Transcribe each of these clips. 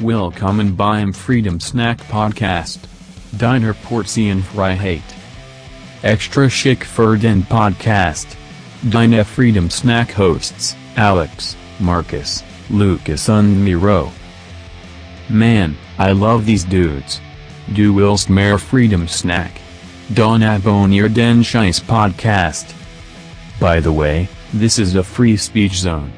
Willkommen beim Freedom Snack Podcast. Deiner Portion Hate. Extra Chic für den Podcast. Deine Freedom Snack Hosts, Alex, Marcus, Lucas and Miro. Man, I love these dudes. Du willst mehr Freedom Snack. Don abonnier den Scheiß Podcast. By the way, this is a free speech zone.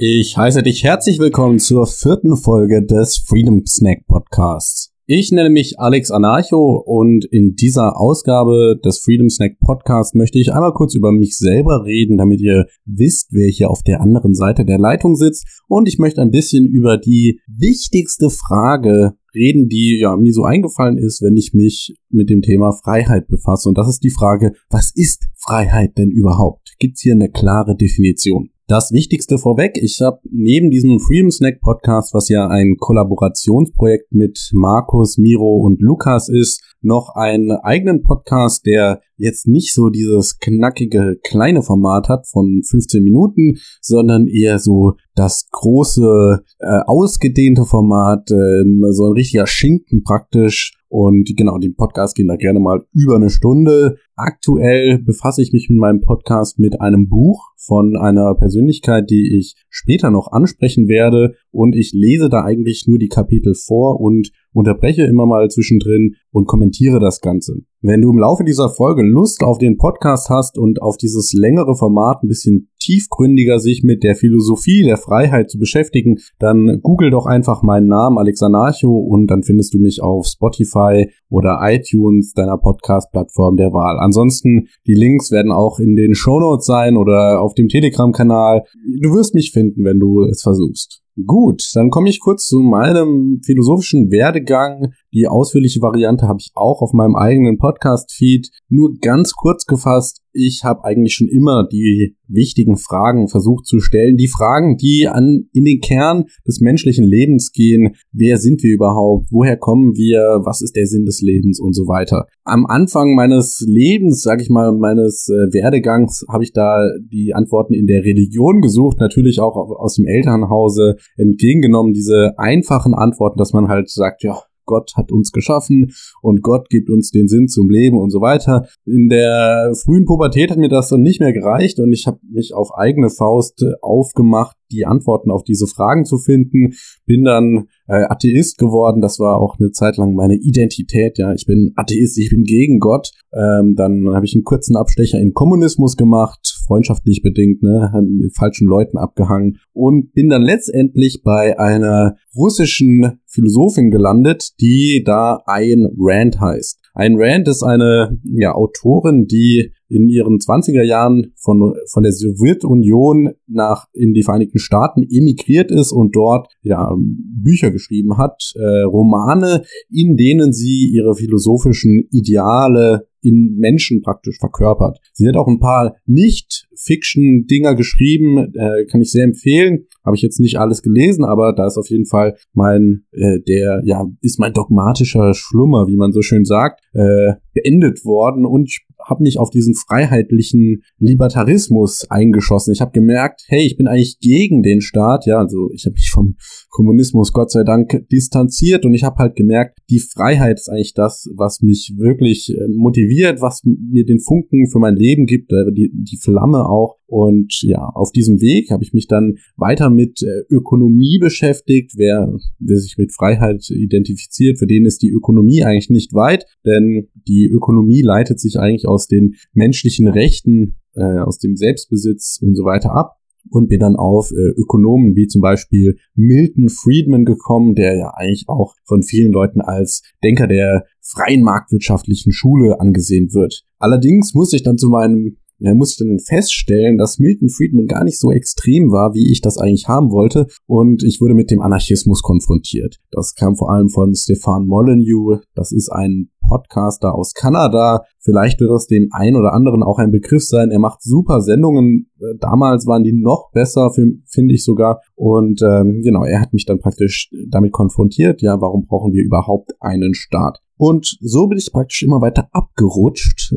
Ich heiße dich herzlich willkommen zur vierten Folge des Freedom Snack Podcasts. Ich nenne mich Alex Anarcho und in dieser Ausgabe des Freedom Snack Podcasts möchte ich einmal kurz über mich selber reden, damit ihr wisst, wer hier auf der anderen Seite der Leitung sitzt. Und ich möchte ein bisschen über die wichtigste Frage reden, die ja mir so eingefallen ist, wenn ich mich mit dem Thema Freiheit befasse. Und das ist die Frage, was ist Freiheit denn überhaupt? Gibt's hier eine klare Definition? Das Wichtigste vorweg, ich habe neben diesem Freedom Snack Podcast, was ja ein Kollaborationsprojekt mit Markus, Miro und Lukas ist, noch einen eigenen Podcast, der jetzt nicht so dieses knackige kleine Format hat von 15 Minuten, sondern eher so das große, äh, ausgedehnte Format, äh, so ein richtiger Schinken praktisch. Und genau, die Podcasts gehen da gerne mal über eine Stunde. Aktuell befasse ich mich mit meinem Podcast mit einem Buch von einer Persönlichkeit, die ich später noch ansprechen werde. Und ich lese da eigentlich nur die Kapitel vor und unterbreche immer mal zwischendrin und kommentiere das Ganze. Wenn du im Laufe dieser Folge Lust auf den Podcast hast und auf dieses längere Format ein bisschen tiefgründiger sich mit der Philosophie der Freiheit zu beschäftigen, dann google doch einfach meinen Namen Alex Anarcho und dann findest du mich auf Spotify oder iTunes deiner Podcast-Plattform der Wahl. Ansonsten, die Links werden auch in den Shownotes sein oder auf dem Telegram-Kanal. Du wirst mich finden, wenn du es versuchst. Gut, dann komme ich kurz zu meinem philosophischen Werdegang. Die ausführliche Variante habe ich auch auf meinem eigenen Podcast-Feed. Nur ganz kurz gefasst, ich habe eigentlich schon immer die wichtigen Fragen versucht zu stellen. Die Fragen, die an, in den Kern des menschlichen Lebens gehen. Wer sind wir überhaupt? Woher kommen wir? Was ist der Sinn des Lebens und so weiter? Am Anfang meines Lebens, sage ich mal, meines äh, Werdegangs, habe ich da die Antworten in der Religion gesucht. Natürlich auch aus dem Elternhause entgegengenommen. Diese einfachen Antworten, dass man halt sagt, ja, Gott hat uns geschaffen und Gott gibt uns den Sinn zum Leben und so weiter. In der frühen Pubertät hat mir das dann nicht mehr gereicht und ich habe mich auf eigene Faust aufgemacht, die Antworten auf diese Fragen zu finden. Bin dann äh, Atheist geworden. Das war auch eine Zeit lang meine Identität. Ja, ich bin Atheist, ich bin gegen Gott. Ähm, dann habe ich einen kurzen Abstecher in Kommunismus gemacht, freundschaftlich bedingt, ne, mit falschen Leuten abgehangen und bin dann letztendlich bei einer russischen Philosophin gelandet, die da Ayn Rand heißt. Ayn Rand ist eine ja, Autorin, die in ihren 20er Jahren von, von der Sowjetunion nach in die Vereinigten Staaten emigriert ist und dort ja Bücher geschrieben hat, äh, Romane, in denen sie ihre philosophischen Ideale in Menschen praktisch verkörpert. Sie hat auch ein paar Nicht-Fiction-Dinger geschrieben, äh, kann ich sehr empfehlen. Habe ich jetzt nicht alles gelesen, aber da ist auf jeden Fall mein, äh, der, ja, ist mein dogmatischer Schlummer, wie man so schön sagt, äh, beendet worden und ich habe mich auf diesen freiheitlichen Libertarismus eingeschossen. Ich habe gemerkt, hey, ich bin eigentlich gegen den Staat. Ja, also ich habe mich vom Kommunismus Gott sei Dank distanziert und ich habe halt gemerkt, die Freiheit ist eigentlich das, was mich wirklich äh, motiviert, was mir den Funken für mein Leben gibt, äh, die, die Flamme auch. Und ja, auf diesem Weg habe ich mich dann weiter mit äh, Ökonomie beschäftigt. Wer, wer sich mit Freiheit identifiziert, für den ist die Ökonomie eigentlich nicht weit, denn die Ökonomie leitet sich eigentlich aus den menschlichen Rechten, äh, aus dem Selbstbesitz und so weiter ab und bin dann auf äh, Ökonomen wie zum Beispiel Milton Friedman gekommen, der ja eigentlich auch von vielen Leuten als Denker der freien marktwirtschaftlichen Schule angesehen wird. Allerdings muss ich dann zu meinem ja, muss ich dann feststellen, dass Milton Friedman gar nicht so extrem war, wie ich das eigentlich haben wollte. Und ich wurde mit dem Anarchismus konfrontiert. Das kam vor allem von Stefan Molyneux. Das ist ein Podcaster aus Kanada. Vielleicht wird das dem einen oder anderen auch ein Begriff sein. Er macht super Sendungen. Damals waren die noch besser, finde ich sogar. Und ähm, genau, er hat mich dann praktisch damit konfrontiert. Ja, warum brauchen wir überhaupt einen Staat? Und so bin ich praktisch immer weiter abgerutscht,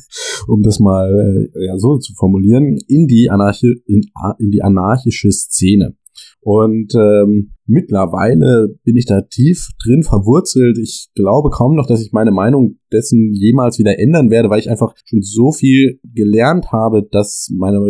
um das mal äh, ja, so zu formulieren, in die, Anarchi in, in die anarchische Szene. Und ähm, mittlerweile bin ich da tief drin verwurzelt. Ich glaube kaum noch, dass ich meine Meinung dessen jemals wieder ändern werde, weil ich einfach schon so viel gelernt habe, dass meine,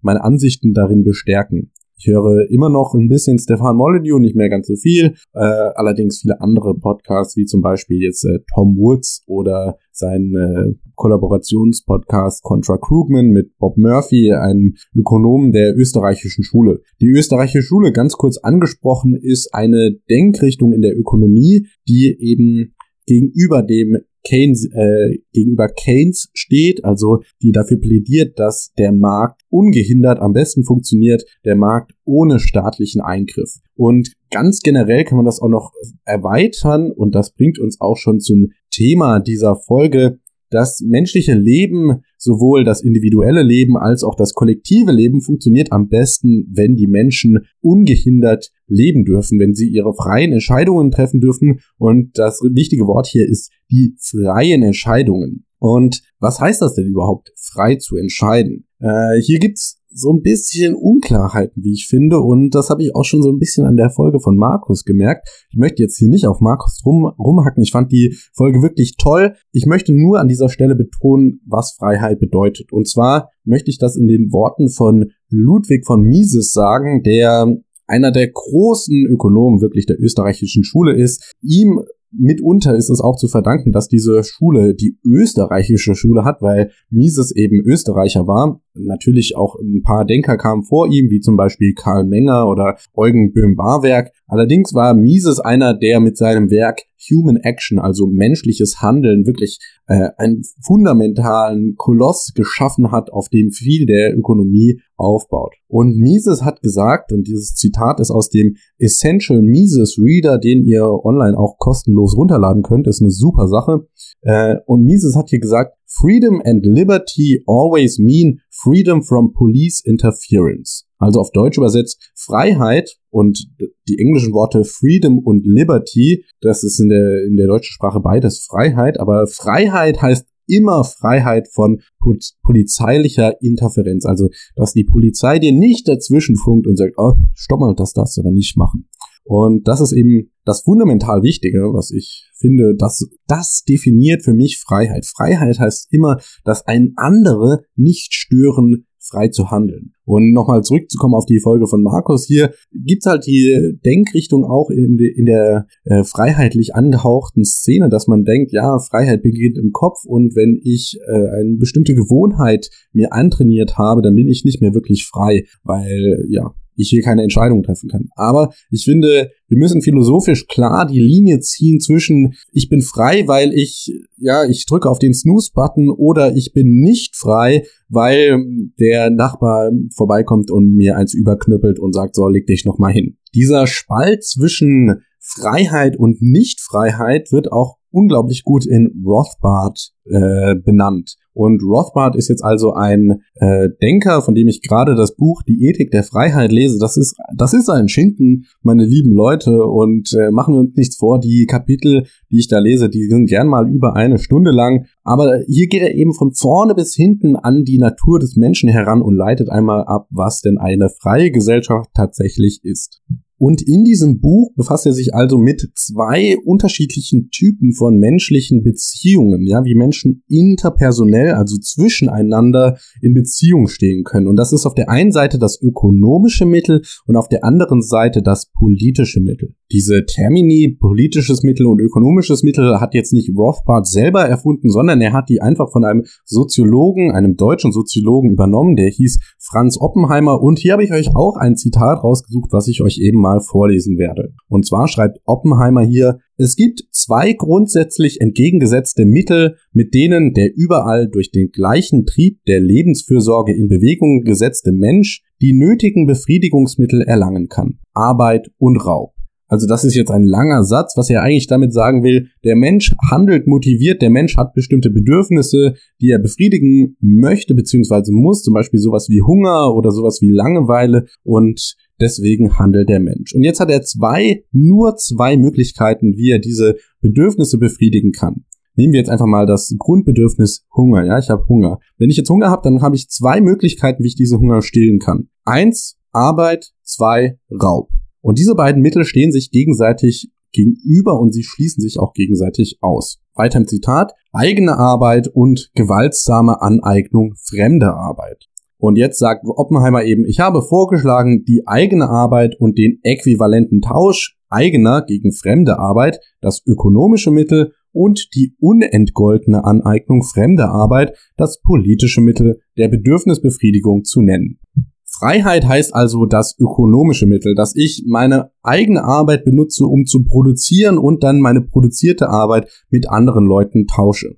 meine Ansichten darin bestärken. Ich höre immer noch ein bisschen Stefan Molyneux, nicht mehr ganz so viel. Äh, allerdings viele andere Podcasts, wie zum Beispiel jetzt äh, Tom Woods oder sein äh, Kollaborationspodcast Contra Krugman mit Bob Murphy, einem Ökonomen der österreichischen Schule. Die österreichische Schule, ganz kurz angesprochen, ist eine Denkrichtung in der Ökonomie, die eben gegenüber dem Keynes, äh, gegenüber Keynes steht, also die dafür plädiert, dass der Markt ungehindert am besten funktioniert, der Markt ohne staatlichen Eingriff. Und ganz generell kann man das auch noch erweitern und das bringt uns auch schon zum Thema dieser Folge, das menschliche Leben, sowohl das individuelle Leben als auch das kollektive Leben funktioniert am besten, wenn die Menschen ungehindert leben dürfen, wenn sie ihre freien Entscheidungen treffen dürfen. Und das wichtige Wort hier ist die freien Entscheidungen. Und was heißt das denn überhaupt, frei zu entscheiden? Äh, hier gibt's so ein bisschen Unklarheiten, wie ich finde. Und das habe ich auch schon so ein bisschen an der Folge von Markus gemerkt. Ich möchte jetzt hier nicht auf Markus rum, rumhacken. Ich fand die Folge wirklich toll. Ich möchte nur an dieser Stelle betonen, was Freiheit bedeutet. Und zwar möchte ich das in den Worten von Ludwig von Mises sagen, der einer der großen Ökonomen wirklich der österreichischen Schule ist. Ihm mitunter ist es auch zu verdanken, dass diese Schule die österreichische Schule hat, weil Mises eben Österreicher war. Natürlich auch ein paar Denker kamen vor ihm, wie zum Beispiel Karl Menger oder Eugen Böhm-Barwerk. Allerdings war Mises einer, der mit seinem Werk Human Action, also menschliches Handeln, wirklich äh, einen fundamentalen Koloss geschaffen hat, auf dem viel der Ökonomie aufbaut. Und Mises hat gesagt, und dieses Zitat ist aus dem Essential Mises Reader, den ihr online auch kostenlos runterladen könnt, ist eine super Sache. Äh, und Mises hat hier gesagt, Freedom and liberty always mean freedom from police interference. Also auf Deutsch übersetzt Freiheit und die englischen Worte Freedom und Liberty, das ist in der, in der deutschen Sprache beides Freiheit, aber Freiheit heißt immer Freiheit von polizeilicher Interferenz. Also, dass die Polizei dir nicht dazwischen funkt und sagt, oh, stopp mal, das darfst du aber nicht machen. Und das ist eben das fundamental Wichtige, was ich finde, das, das definiert für mich Freiheit. Freiheit heißt immer, dass ein andere nicht stören, frei zu handeln. Und nochmal zurückzukommen auf die Folge von Markus, hier gibt's halt die Denkrichtung auch in, de, in der äh, freiheitlich angehauchten Szene, dass man denkt, ja, Freiheit beginnt im Kopf und wenn ich äh, eine bestimmte Gewohnheit mir antrainiert habe, dann bin ich nicht mehr wirklich frei, weil ja, ich hier keine Entscheidung treffen kann. Aber ich finde, wir müssen philosophisch klar die Linie ziehen zwischen ich bin frei, weil ich, ja, ich drücke auf den Snooze-Button oder ich bin nicht frei, weil der Nachbar vorbeikommt und mir eins überknüppelt und sagt, so, leg dich noch mal hin. Dieser Spalt zwischen Freiheit und Nichtfreiheit wird auch unglaublich gut in Rothbard äh, benannt. Und Rothbard ist jetzt also ein äh, Denker, von dem ich gerade das Buch Die Ethik der Freiheit lese. Das ist, das ist ein Schinken, meine lieben Leute. Und äh, machen wir uns nichts vor, die Kapitel, die ich da lese, die sind gern mal über eine Stunde lang. Aber hier geht er eben von vorne bis hinten an die Natur des Menschen heran und leitet einmal ab, was denn eine freie Gesellschaft tatsächlich ist. Und in diesem Buch befasst er sich also mit zwei unterschiedlichen Typen von menschlichen Beziehungen, ja, wie Menschen interpersonell, also zwischeneinander in Beziehung stehen können. Und das ist auf der einen Seite das ökonomische Mittel und auf der anderen Seite das politische Mittel. Diese Termini, politisches Mittel und ökonomisches Mittel, hat jetzt nicht Rothbard selber erfunden, sondern er hat die einfach von einem Soziologen, einem deutschen Soziologen übernommen, der hieß Franz Oppenheimer. Und hier habe ich euch auch ein Zitat rausgesucht, was ich euch eben mal vorlesen werde. Und zwar schreibt Oppenheimer hier, es gibt zwei grundsätzlich entgegengesetzte Mittel, mit denen der überall durch den gleichen Trieb der Lebensfürsorge in Bewegung gesetzte Mensch die nötigen Befriedigungsmittel erlangen kann. Arbeit und Raub. Also das ist jetzt ein langer Satz, was er eigentlich damit sagen will, der Mensch handelt motiviert, der Mensch hat bestimmte Bedürfnisse, die er befriedigen möchte bzw. muss, zum Beispiel sowas wie Hunger oder sowas wie Langeweile und deswegen handelt der Mensch. Und jetzt hat er zwei, nur zwei Möglichkeiten, wie er diese Bedürfnisse befriedigen kann. Nehmen wir jetzt einfach mal das Grundbedürfnis Hunger. Ja, ich habe Hunger. Wenn ich jetzt Hunger habe, dann habe ich zwei Möglichkeiten, wie ich diese Hunger stillen kann. Eins, Arbeit, zwei Raub. Und diese beiden Mittel stehen sich gegenseitig gegenüber und sie schließen sich auch gegenseitig aus. Weiter im Zitat, eigene Arbeit und gewaltsame Aneignung fremder Arbeit. Und jetzt sagt Oppenheimer eben, ich habe vorgeschlagen, die eigene Arbeit und den äquivalenten Tausch eigener gegen fremde Arbeit, das ökonomische Mittel und die unentgoltene Aneignung fremder Arbeit, das politische Mittel der Bedürfnisbefriedigung zu nennen. Freiheit heißt also das ökonomische Mittel, dass ich meine eigene Arbeit benutze, um zu produzieren und dann meine produzierte Arbeit mit anderen Leuten tausche.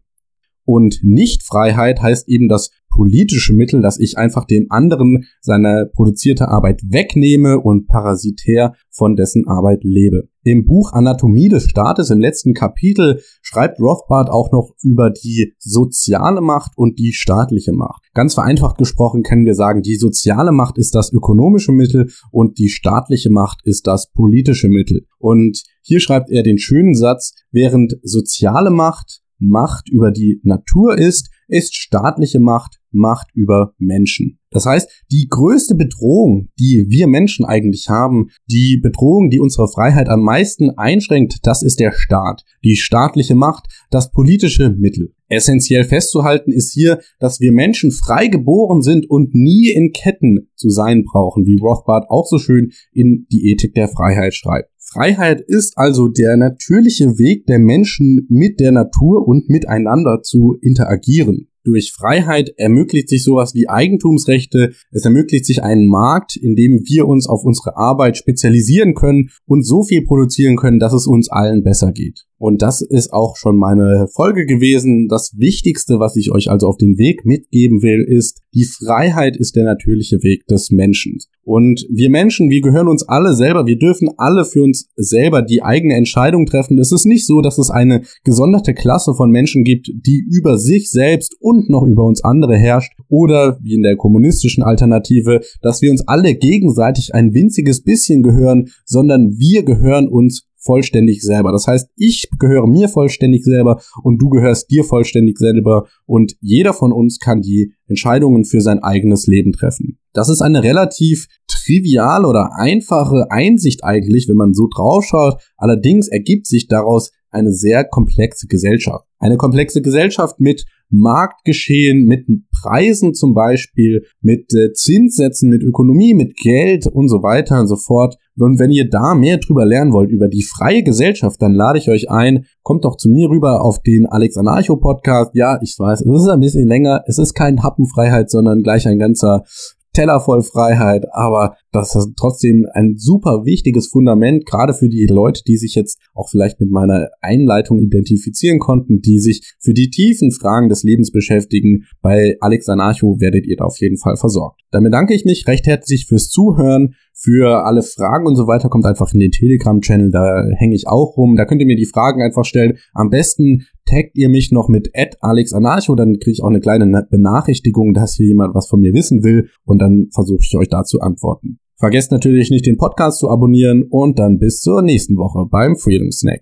Und Nichtfreiheit heißt eben das politische Mittel, dass ich einfach dem anderen seine produzierte Arbeit wegnehme und parasitär von dessen Arbeit lebe. Im Buch Anatomie des Staates im letzten Kapitel schreibt Rothbard auch noch über die soziale Macht und die staatliche Macht. Ganz vereinfacht gesprochen können wir sagen, die soziale Macht ist das ökonomische Mittel und die staatliche Macht ist das politische Mittel. Und hier schreibt er den schönen Satz, während soziale Macht Macht über die Natur ist, ist staatliche Macht Macht über Menschen. Das heißt, die größte Bedrohung, die wir Menschen eigentlich haben, die Bedrohung, die unsere Freiheit am meisten einschränkt, das ist der Staat, die staatliche Macht, das politische Mittel. Essentiell festzuhalten ist hier, dass wir Menschen frei geboren sind und nie in Ketten zu sein brauchen, wie Rothbard auch so schön in die Ethik der Freiheit schreibt. Freiheit ist also der natürliche Weg der Menschen mit der Natur und miteinander zu interagieren. Durch Freiheit ermöglicht sich sowas wie Eigentumsrechte, es ermöglicht sich einen Markt, in dem wir uns auf unsere Arbeit spezialisieren können und so viel produzieren können, dass es uns allen besser geht. Und das ist auch schon meine Folge gewesen. Das Wichtigste, was ich euch also auf den Weg mitgeben will, ist, die Freiheit ist der natürliche Weg des Menschen. Und wir Menschen, wir gehören uns alle selber, wir dürfen alle für uns selber die eigene Entscheidung treffen. Es ist nicht so, dass es eine gesonderte Klasse von Menschen gibt, die über sich selbst und noch über uns andere herrscht. Oder wie in der kommunistischen Alternative, dass wir uns alle gegenseitig ein winziges bisschen gehören, sondern wir gehören uns vollständig selber. Das heißt, ich gehöre mir vollständig selber und du gehörst dir vollständig selber und jeder von uns kann die Entscheidungen für sein eigenes Leben treffen. Das ist eine relativ triviale oder einfache Einsicht eigentlich, wenn man so draufschaut. Allerdings ergibt sich daraus eine sehr komplexe Gesellschaft. Eine komplexe Gesellschaft mit Marktgeschehen, mit Preisen zum Beispiel, mit äh, Zinssätzen, mit Ökonomie, mit Geld und so weiter und so fort. Und wenn ihr da mehr drüber lernen wollt, über die freie Gesellschaft, dann lade ich euch ein, kommt doch zu mir rüber auf den Alex Anarcho Podcast. Ja, ich weiß, es ist ein bisschen länger. Es ist kein Happenfreiheit, sondern gleich ein ganzer Teller voll Freiheit, aber das ist trotzdem ein super wichtiges Fundament, gerade für die Leute, die sich jetzt auch vielleicht mit meiner Einleitung identifizieren konnten, die sich für die tiefen Fragen des Lebens beschäftigen. Bei Alex Anarcho werdet ihr da auf jeden Fall versorgt. Damit danke ich mich recht herzlich fürs Zuhören. Für alle Fragen und so weiter kommt einfach in den Telegram-Channel, da hänge ich auch rum. Da könnt ihr mir die Fragen einfach stellen. Am besten taggt ihr mich noch mit @alexanarcho, dann kriege ich auch eine kleine Benachrichtigung, dass hier jemand was von mir wissen will und dann versuche ich euch da zu antworten. Vergesst natürlich nicht den Podcast zu abonnieren und dann bis zur nächsten Woche beim Freedom Snack.